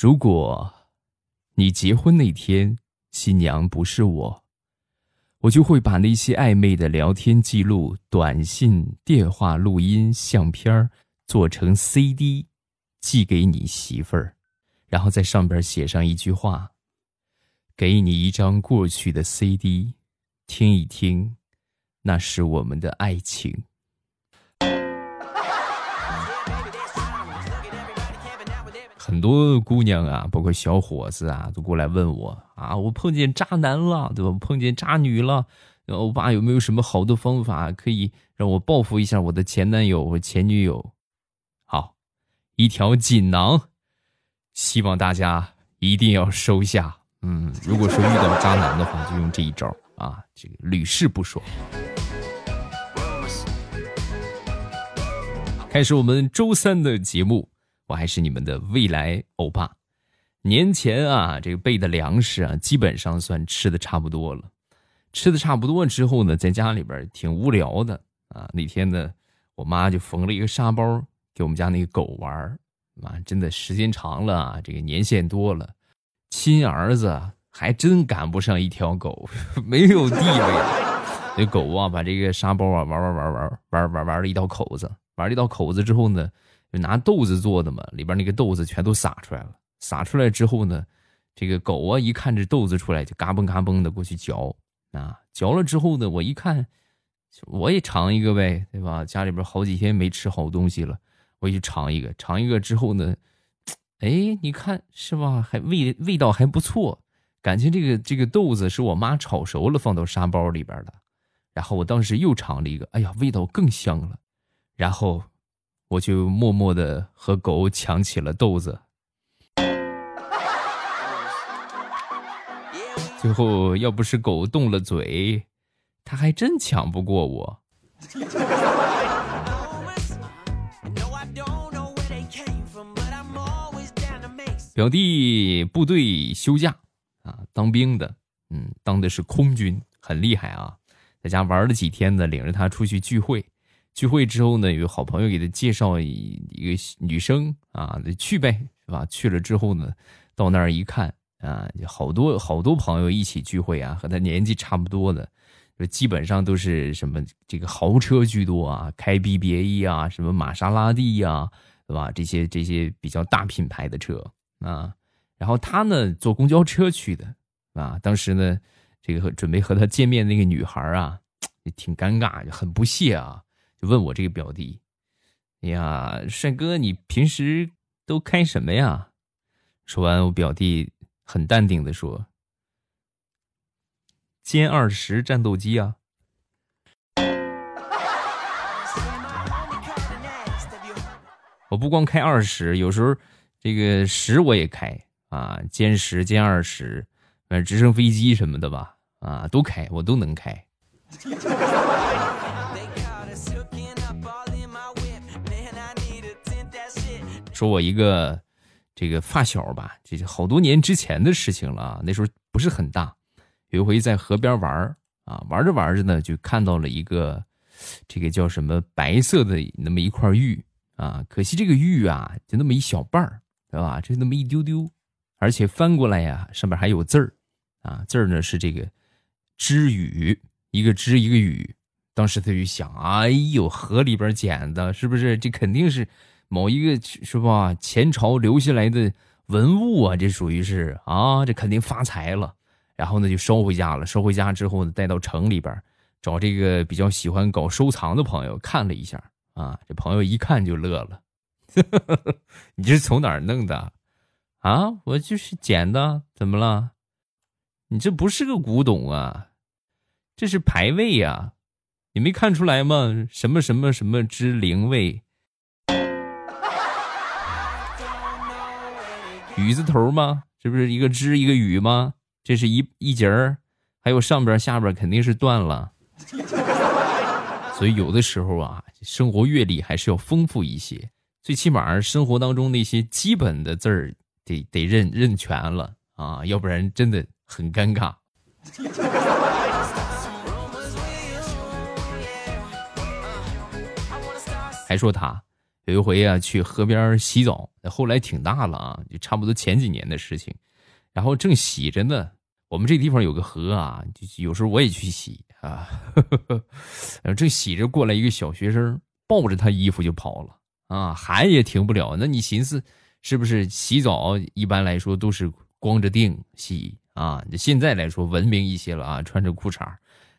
如果你结婚那天新娘不是我，我就会把那些暧昧的聊天记录、短信、电话录音、相片做成 CD，寄给你媳妇儿，然后在上边写上一句话：“给你一张过去的 CD，听一听，那是我们的爱情。”很多姑娘啊，包括小伙子啊，都过来问我啊，我碰见渣男了，对吧？碰见渣女了，欧巴有没有什么好的方法可以让我报复一下我的前男友或前女友？好，一条锦囊，希望大家一定要收下。嗯，如果说遇到渣男的话，就用这一招啊，这个屡试不爽。开始我们周三的节目。我还是你们的未来欧巴。年前啊，这个备的粮食啊，基本上算吃的差不多了。吃的差不多之后呢，在家里边挺无聊的啊。那天呢，我妈就缝了一个沙包给我们家那个狗玩儿。妈，真的时间长了啊，这个年限多了，亲儿子还真赶不上一条狗，没有地位。那狗啊，把这个沙包啊玩玩玩玩玩玩玩了一道口子，玩了一道口子之后呢。就拿豆子做的嘛，里边那个豆子全都撒出来了。撒出来之后呢，这个狗啊一看这豆子出来，就嘎嘣嘎嘣的过去嚼啊。嚼了之后呢，我一看，我也尝一个呗，对吧？家里边好几天没吃好东西了，我也去尝一个。尝一个之后呢，哎，你看是吧？还味味道还不错，感情这个这个豆子是我妈炒熟了放到沙包里边的。然后我当时又尝了一个，哎呀，味道更香了。然后。我就默默的和狗抢起了豆子，最后要不是狗动了嘴，它还真抢不过我。表弟部队休假啊，当兵的，嗯，当的是空军，很厉害啊，在家玩了几天呢，领着他出去聚会。聚会之后呢，有好朋友给他介绍一一个女生啊，去呗，是吧？去了之后呢，到那儿一看啊，好多好多朋友一起聚会啊，和他年纪差不多的，就基本上都是什么这个豪车居多啊，开 BBA 啊，什么玛莎拉蒂呀，对吧？这些这些比较大品牌的车啊，然后他呢坐公交车去的啊，当时呢，这个准备和他见面那个女孩啊，也挺尴尬，就很不屑啊。就问我这个表弟，哎呀，帅哥，你平时都开什么呀？说完，我表弟很淡定的说：“歼二十战斗机啊。”我不光开二十，有时候这个十我也开啊，歼十、歼二十，反正直升飞机什么的吧，啊，都开，我都能开。说我一个这个发小吧，这是好多年之前的事情了啊。那时候不是很大，有一回在河边玩啊，玩着玩着呢，就看到了一个这个叫什么白色的那么一块玉啊。可惜这个玉啊，就那么一小半儿，对吧？就那么一丢丢，而且翻过来呀，上面还有字儿啊，字儿呢是这个“知雨”，一个“知”一个“雨”。当时他就想，哎呦，河里边捡的，是不是？这肯定是。某一个是吧？前朝留下来的文物啊，这属于是啊，这肯定发财了。然后呢，就收回家了。收回家之后呢，带到城里边，找这个比较喜欢搞收藏的朋友看了一下啊。这朋友一看就乐了：“ 你这是从哪儿弄的？啊，我就是捡的。怎么了？你这不是个古董啊，这是牌位呀！你没看出来吗？什么什么什么之灵位？”雨字头吗？这不是一个之一个雨吗？这是一一节儿，还有上边下边肯定是断了。所以有的时候啊，生活阅历还是要丰富一些，最起码生活当中那些基本的字儿得得认认全了啊，要不然真的很尴尬。还说他。有一回啊，去河边洗澡，后来挺大了啊，就差不多前几年的事情。然后正洗着呢，我们这地方有个河啊，就有时候我也去洗啊。然后正洗着，过来一个小学生，抱着他衣服就跑了啊，喊也停不了。那你寻思，是不是洗澡一般来说都是光着腚洗啊？现在来说文明一些了啊，穿着裤衩，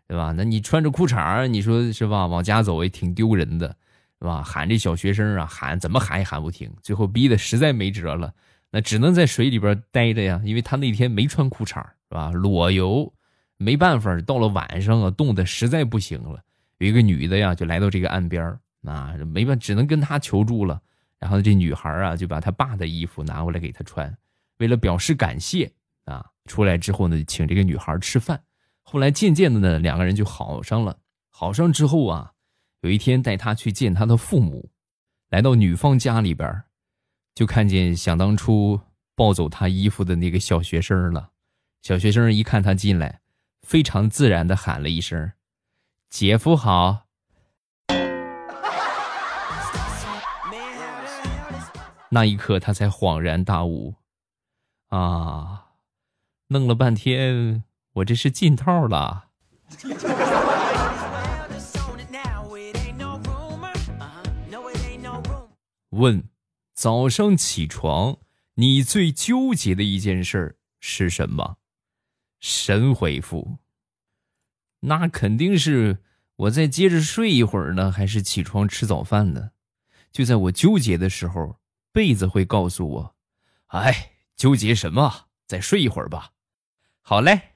对吧？那你穿着裤衩，你说是吧？往家走也挺丢人的。是吧？喊这小学生啊，喊怎么喊也喊不停，最后逼得实在没辙了，那只能在水里边待着呀。因为他那天没穿裤衩，是吧？裸游，没办法。到了晚上啊，冻得实在不行了。有一个女的呀，就来到这个岸边啊，没办，只能跟他求助了。然后这女孩啊，就把他爸的衣服拿过来给他穿，为了表示感谢啊。出来之后呢，请这个女孩吃饭。后来渐渐的呢，两个人就好上了。好上之后啊。有一天带他去见他的父母，来到女方家里边，就看见想当初抱走他衣服的那个小学生了。小学生一看他进来，非常自然的喊了一声：“姐夫好。”那一刻他才恍然大悟，啊，弄了半天，我这是进套了。问：早上起床，你最纠结的一件事儿是什么？神回复：那肯定是我再接着睡一会儿呢，还是起床吃早饭呢？就在我纠结的时候，被子会告诉我：哎，纠结什么？再睡一会儿吧。好嘞。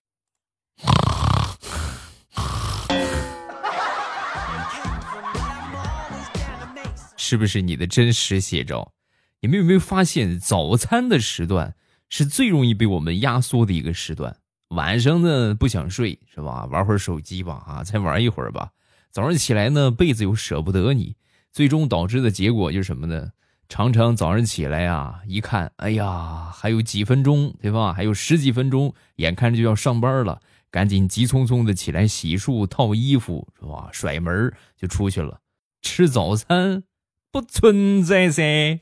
是不是你的真实写照？你们有没有发现，早餐的时段是最容易被我们压缩的一个时段？晚上呢不想睡是吧？玩会儿手机吧，啊，再玩一会儿吧。早上起来呢，被子又舍不得你，最终导致的结果就是什么呢？常常早上起来呀，一看，哎呀，还有几分钟，对吧？还有十几分钟，眼看着就要上班了，赶紧急匆匆的起来洗漱、套衣服，是吧？甩门就出去了，吃早餐。不存在噻，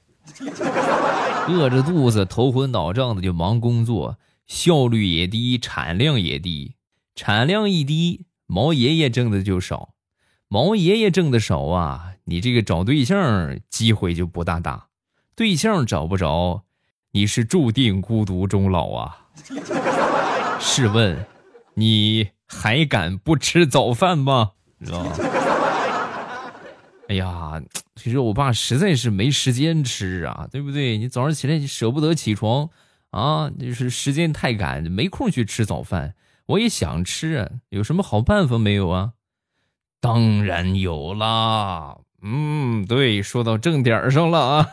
饿着肚子头昏脑胀的就忙工作，效率也低，产量也低。产量一低，毛爷爷挣的就少。毛爷爷挣的少啊，你这个找对象机会就不大大。对象找不着，你是注定孤独终老啊。试问，你还敢不吃早饭吗？知道吗？哎呀，其实我爸实在是没时间吃啊，对不对？你早上起来你舍不得起床啊，就是时间太赶，没空去吃早饭。我也想吃啊，有什么好办法没有啊？当然有啦，嗯，对，说到正点上了啊。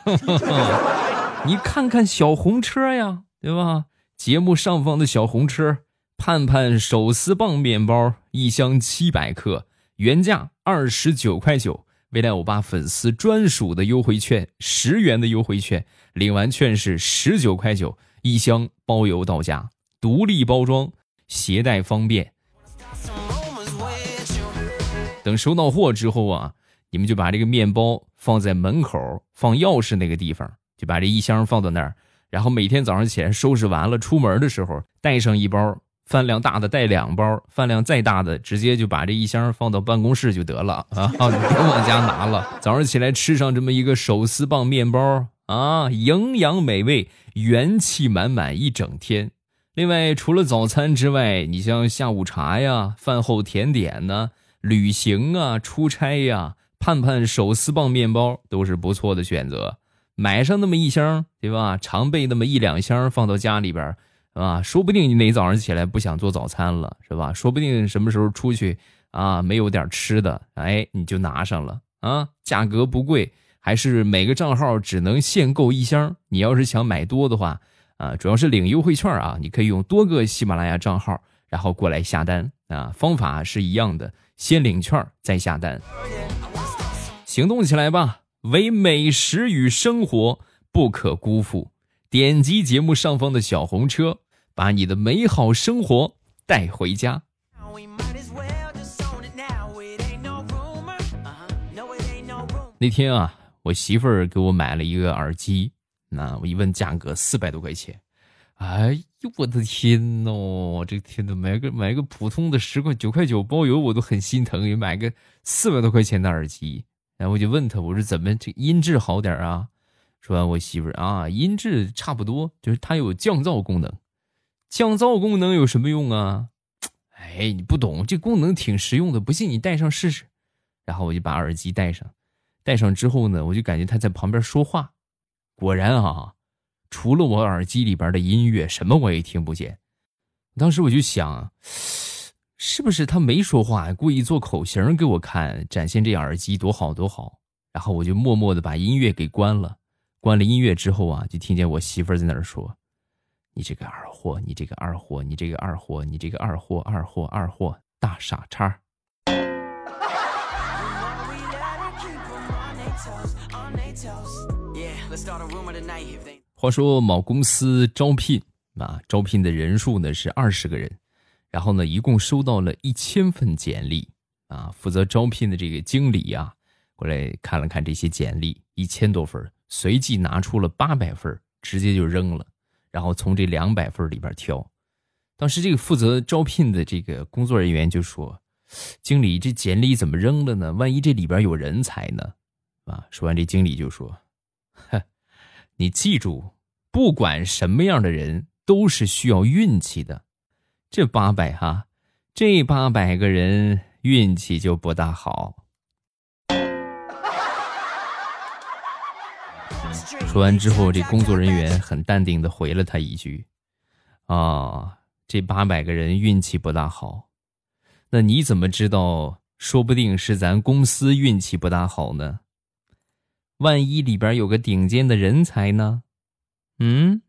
你看看小红车呀，对吧？节目上方的小红车，盼盼手撕棒面包一箱七百克，原价二十九块九。未来欧巴粉丝专属的优惠券，十元的优惠券，领完券是十九块九一箱，包邮到家，独立包装，携带方便。等收到货之后啊，你们就把这个面包放在门口放钥匙那个地方，就把这一箱放到那儿，然后每天早上起来收拾完了，出门的时候带上一包。饭量大的带两包，饭量再大的直接就把这一箱放到办公室就得了啊！你别往家拿了。早上起来吃上这么一个手撕棒面包啊，营养美味，元气满满一整天。另外，除了早餐之外，你像下午茶呀、饭后甜点呢、旅行啊、出差呀，盼盼手撕棒面包都是不错的选择。买上那么一箱，对吧？常备那么一两箱放到家里边。啊，说不定你哪早上起来不想做早餐了，是吧？说不定什么时候出去啊，没有点吃的，哎，你就拿上了啊。价格不贵，还是每个账号只能限购一箱。你要是想买多的话，啊，主要是领优惠券啊，你可以用多个喜马拉雅账号，然后过来下单啊。方法是一样的，先领券再下单。行动起来吧，唯美食与生活不可辜负。点击节目上方的小红车，把你的美好生活带回家。那天啊，我我媳妇儿给我买了一个耳机，那我一问价格四百多块钱，哎呦我的天呐，这个天呐，买个买个普通的十块九块九包邮我都很心疼，也买个四百多块钱的耳机，然后我就问他，我说怎么这音质好点啊？说完我媳妇儿啊，音质差不多，就是它有降噪功能，降噪功能有什么用啊？哎，你不懂，这功能挺实用的，不信你戴上试试。然后我就把耳机戴上。戴上之后呢，我就感觉他在旁边说话，果然啊，除了我耳机里边的音乐，什么我也听不见。当时我就想，是不是他没说话，故意做口型给我看，展现这耳机多好多好？然后我就默默的把音乐给关了。关了音乐之后啊，就听见我媳妇儿在那儿说：“你这个二货，你这个二货，你这个二货，你这个二货，二货，二货，大傻叉。”话说某公司招聘啊，招聘的人数呢是二十个人，然后呢一共收到了一千份简历啊，负责招聘的这个经理呀过来看了看这些简历，一千多份，随即拿出了八百份，直接就扔了，然后从这两百份里边挑。当时这个负责招聘的这个工作人员就说：“经理，这简历怎么扔了呢？万一这里边有人才呢？”啊，说完这经理就说。哼你记住，不管什么样的人都是需要运气的。这八百哈，这八百个人运气就不大好。说完之后，这工作人员很淡定的回了他一句：“啊，这八百个人运气不大好。那你怎么知道？说不定是咱公司运气不大好呢？”万一里边有个顶尖的人才呢？嗯？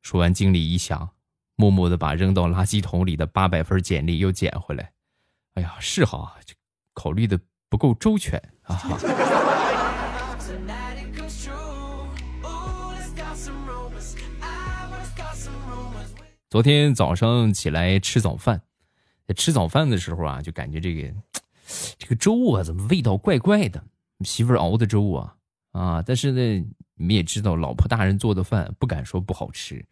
说完，经理一想，默默的把扔到垃圾桶里的八百份简历又捡回来。哎呀，是哈，考虑的不够周全啊。昨天早上起来吃早饭，在吃早饭的时候啊，就感觉这个这个粥啊，怎么味道怪怪的？媳妇熬的粥啊啊！但是呢，你们也知道，老婆大人做的饭不敢说不好吃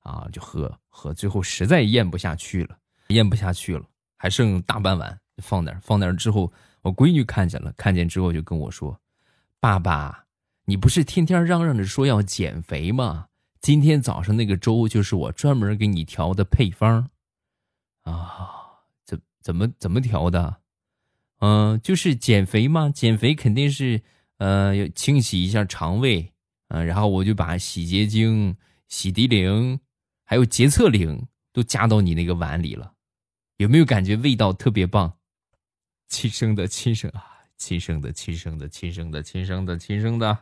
啊，就喝喝，最后实在咽不下去了，咽不下去了，还剩大半碗放那儿，放那儿之后，我闺女看见了，看见之后就跟我说：“爸爸，你不是天天嚷嚷着说要减肥吗？”今天早上那个粥就是我专门给你调的配方，啊，怎怎么怎么调的？嗯，就是减肥嘛，减肥肯定是呃要清洗一下肠胃，嗯，然后我就把洗洁精、洗涤灵还有洁厕灵都加到你那个碗里了，有没有感觉味道特别棒？亲生的，亲生啊，亲生的，亲生的，亲生的，亲生的，亲生的。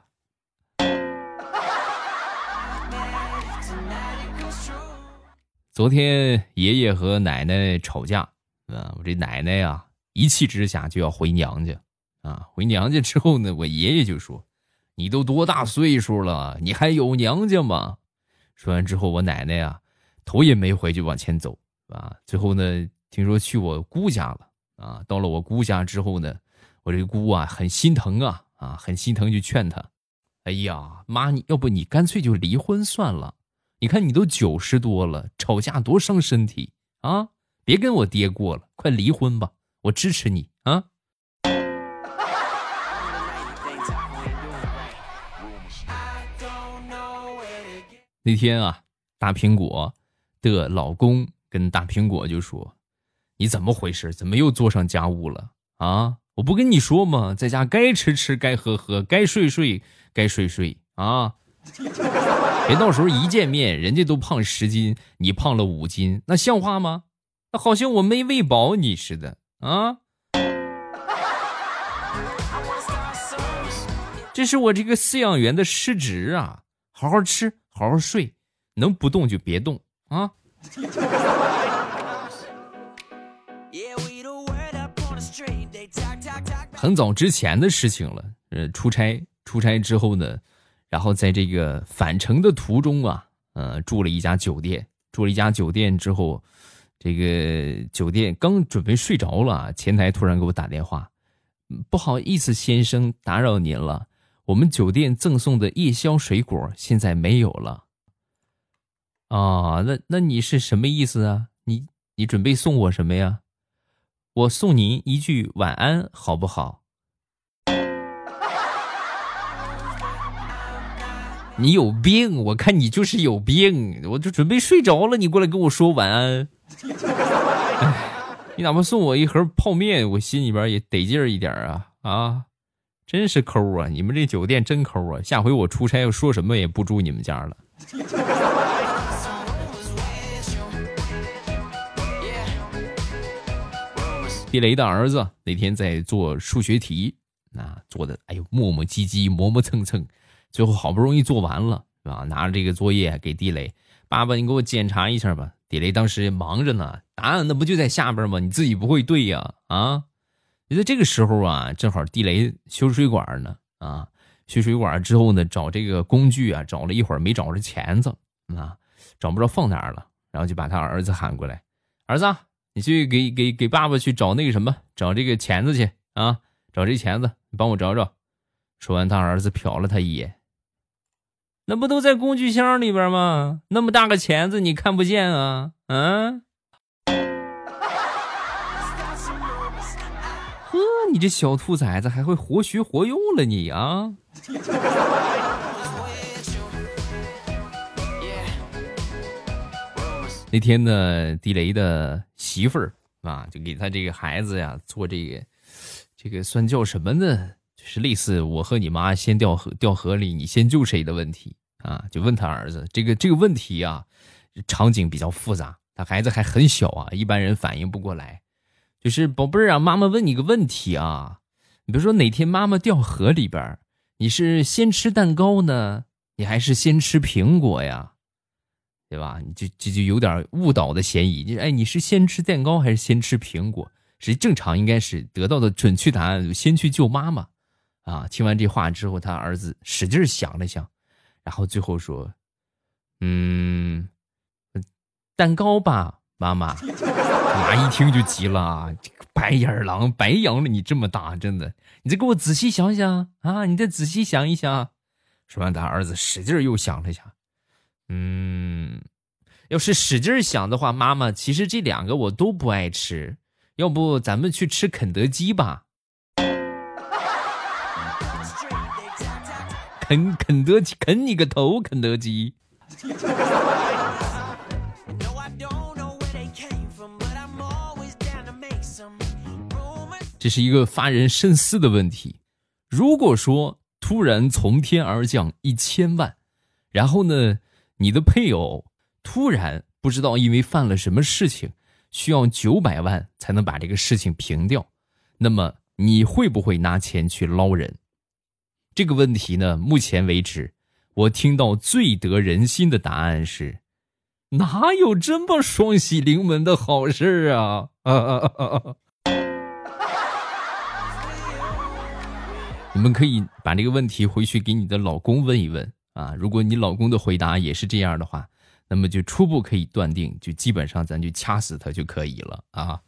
昨天爷爷和奶奶吵架，啊，我这奶奶呀一气之下就要回娘家，啊，回娘家之后呢，我爷爷就说：“你都多大岁数了，你还有娘家吗？”说完之后，我奶奶呀头也没回就往前走，啊，最后呢，听说去我姑家了，啊，到了我姑家之后呢，我这姑啊很心疼啊，啊，很心疼，就劝她：“哎呀，妈，你要不你干脆就离婚算了。”你看，你都九十多了，吵架多伤身体啊！别跟我爹过了，快离婚吧，我支持你啊！那天啊，大苹果的老公跟大苹果就说：“你怎么回事？怎么又做上家务了啊？我不跟你说吗？在家该吃吃，该喝喝，该睡睡，该睡睡啊！”别到时候一见面，人家都胖十斤，你胖了五斤，那像话吗？那好像我没喂饱你似的啊！这是我这个饲养员的失职啊！好好吃，好好睡，能不动就别动啊！很早之前的事情了，呃，出差，出差之后呢？然后在这个返程的途中啊，呃，住了一家酒店住了一家酒店之后，这个酒店刚准备睡着了，前台突然给我打电话，不好意思，先生，打扰您了，我们酒店赠送的夜宵水果现在没有了。啊，那那你是什么意思啊？你你准备送我什么呀？我送您一句晚安，好不好？你有病！我看你就是有病！我就准备睡着了，你过来跟我说晚安。你哪怕送我一盒泡面，我心里边也得劲儿一点啊啊！真是抠啊！你们这酒店真抠啊！下回我出差要说什么也不住你们家了。地雷的儿子那天在做数学题，那做的哎呦磨磨唧唧、磨磨蹭蹭，最后好不容易做完了，是吧？拿着这个作业给地雷爸爸，你给我检查一下吧。地雷当时忙着呢，答案那不就在下边吗？你自己不会对呀？啊！就在这个时候啊，正好地雷修水管呢，啊，修水管之后呢，找这个工具啊，找了一会儿没找着钳子啊，找不着放哪儿了，然后就把他儿子喊过来，儿子。你去给给给爸爸去找那个什么，找这个钳子去啊！找这钳子，你帮我找找。说完，他儿子瞟了他一眼，那不都在工具箱里边吗？那么大个钳子，你看不见啊？嗯？你这小兔崽子还会活学活用了你啊！那天呢，地雷的媳妇儿啊，就给他这个孩子呀做这个，这个算叫什么呢？就是类似我和你妈先掉河掉河里，你先救谁的问题啊？就问他儿子这个这个问题啊，场景比较复杂，他孩子还很小啊，一般人反应不过来。就是宝贝儿啊，妈妈问你个问题啊，你比如说哪天妈妈掉河里边，你是先吃蛋糕呢，你还是先吃苹果呀？对吧？你就就就有点误导的嫌疑。你哎，你是先吃蛋糕还是先吃苹果？实际正常应该是得到的准确答案，先去救妈妈。啊！听完这话之后，他儿子使劲想了想，然后最后说：“嗯，蛋糕吧，妈妈。”妈一听就急了啊！这个白眼狼，白养了你这么大，真的！你再给我仔细想想啊！你再仔细想一想。说完，他儿子使劲又想了想。嗯，要是使劲想的话，妈妈，其实这两个我都不爱吃，要不咱们去吃肯德基吧？肯 肯德基，啃你个头，肯德基！这是一个发人深思的问题。如果说突然从天而降一千万，然后呢？你的配偶突然不知道因为犯了什么事情，需要九百万才能把这个事情平掉，那么你会不会拿钱去捞人？这个问题呢，目前为止，我听到最得人心的答案是：哪有这么双喜临门的好事啊！啊啊啊啊！你们可以把这个问题回去给你的老公问一问。啊，如果你老公的回答也是这样的话，那么就初步可以断定，就基本上咱就掐死他就可以了啊。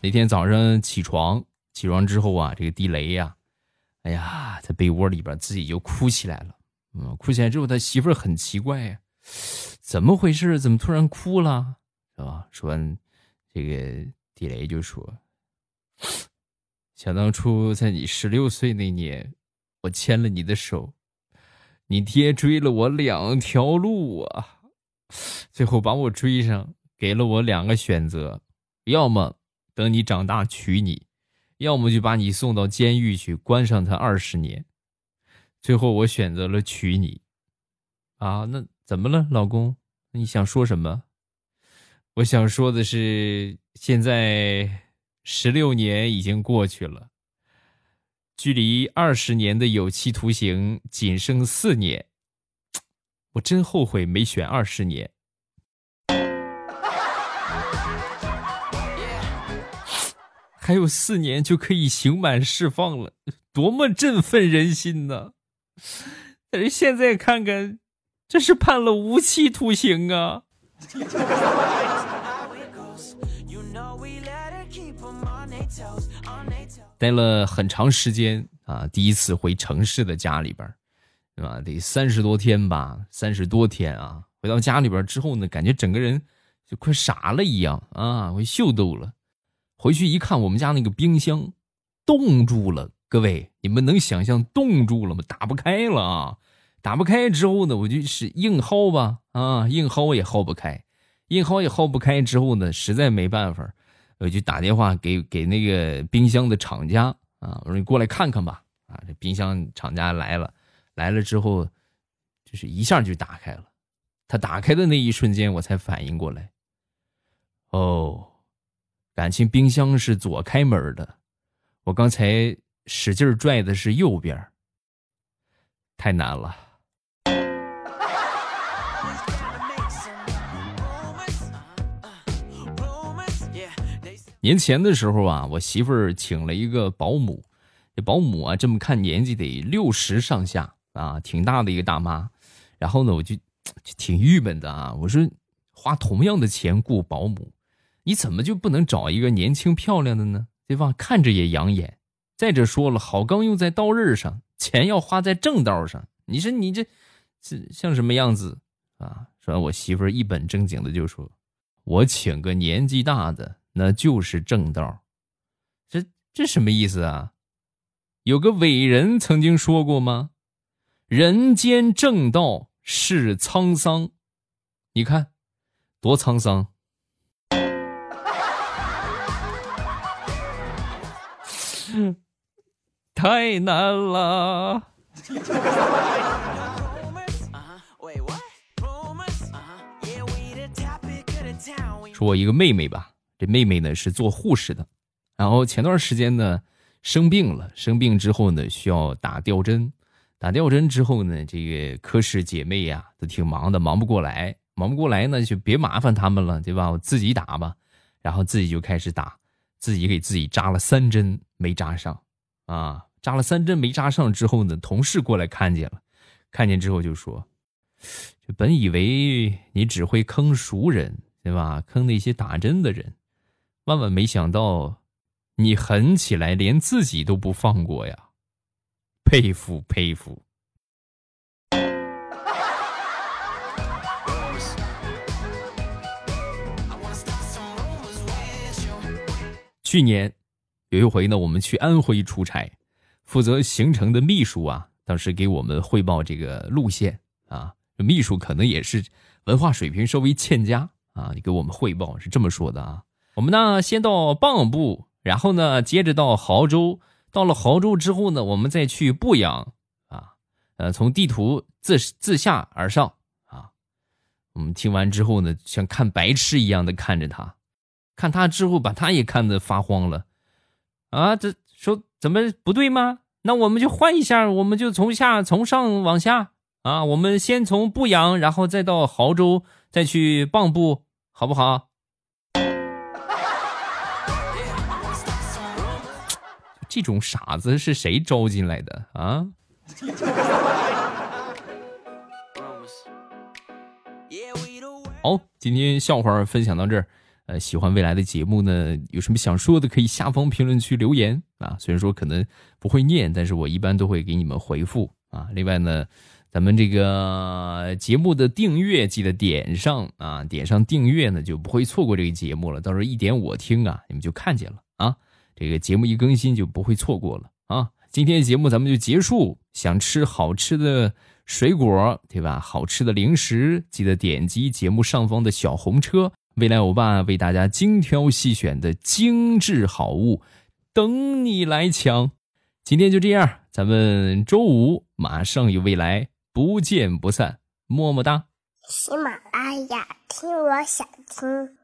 那天早上起床，起床之后啊，这个地雷呀，哎呀，在被窝里边自己就哭起来了。嗯，哭起来之后，他媳妇儿很奇怪呀，怎么回事？怎么突然哭了？啊？说完，这个地雷就说。想当初，在你十六岁那年，我牵了你的手，你爹追了我两条路啊，最后把我追上，给了我两个选择：要么等你长大娶你，要么就把你送到监狱去关上他二十年。最后我选择了娶你。啊，那怎么了，老公？你想说什么？我想说的是，现在。十六年已经过去了，距离二十年的有期徒刑仅剩四年，我真后悔没选二十年。还有四年就可以刑满释放了，多么振奋人心呢！但是现在看看，这是判了无期徒刑啊！待了很长时间啊，第一次回城市的家里边，对吧？得三十多天吧，三十多天啊！回到家里边之后呢，感觉整个人就快傻了一样啊，我秀逗了。回去一看，我们家那个冰箱冻住了，各位，你们能想象冻住了吗？打不开了啊！打不开之后呢，我就是硬薅吧，啊，硬薅也薅不开，硬薅也薅不开之后呢，实在没办法，我就打电话给给那个冰箱的厂家啊，我说你过来看看吧，啊，这冰箱厂家来了，来了之后，就是一下就打开了，他打开的那一瞬间，我才反应过来，哦。感情冰箱是左开门的，我刚才使劲拽的是右边，太难了。年前的时候啊，我媳妇儿请了一个保姆，这保姆啊，这么看年纪得六十上下啊，挺大的一个大妈。然后呢，我就就挺郁闷的啊，我说花同样的钱雇保姆。你怎么就不能找一个年轻漂亮的呢？对吧？看着也养眼。再者说了，好钢用在刀刃上，钱要花在正道上。你说你这，这像什么样子啊？说我媳妇儿一本正经的就说：“我请个年纪大的，那就是正道。”这这什么意思啊？有个伟人曾经说过吗？“人间正道是沧桑。”你看，多沧桑。太难了。说，我一个妹妹吧，这妹妹呢是做护士的，然后前段时间呢生病了，生病之后呢需要打吊针，打吊针之后呢，这个科室姐妹呀都挺忙的，忙不过来，忙不过来呢就别麻烦他们了，对吧？我自己打吧，然后自己就开始打，自己给自己扎了三针，没扎上。啊，扎了三针没扎上之后呢，同事过来看见了，看见之后就说：“就本以为你只会坑熟人，对吧？坑那些打针的人，万万没想到，你狠起来连自己都不放过呀！佩服佩服。”去年。有一回呢，我们去安徽出差，负责行程的秘书啊，当时给我们汇报这个路线啊。秘书可能也是文化水平稍微欠佳啊，你给我们汇报是这么说的啊。我们呢先到蚌埠，然后呢接着到亳州，到了亳州之后呢，我们再去阜阳啊。呃，从地图自自下而上啊。我们听完之后呢，像看白痴一样的看着他，看他之后把他也看得发慌了。啊，这说怎么不对吗？那我们就换一下，我们就从下从上往下啊，我们先从阜阳，然后再到亳州，再去蚌埠，好不好？这种傻子是谁招进来的啊？好，今天笑话分享到这儿。呃，喜欢未来的节目呢？有什么想说的，可以下方评论区留言啊。虽然说可能不会念，但是我一般都会给你们回复啊。另外呢，咱们这个节目的订阅记得点上啊，点上订阅呢，就不会错过这个节目了。到时候一点我听啊，你们就看见了。这个节目一更新就不会错过了啊。今天节目咱们就结束。想吃好吃的水果对吧？好吃的零食，记得点击节目上方的小红车。未来欧巴为大家精挑细选的精致好物，等你来抢。今天就这样，咱们周五马上与未来，不见不散，么么哒。喜马拉雅，听我想听。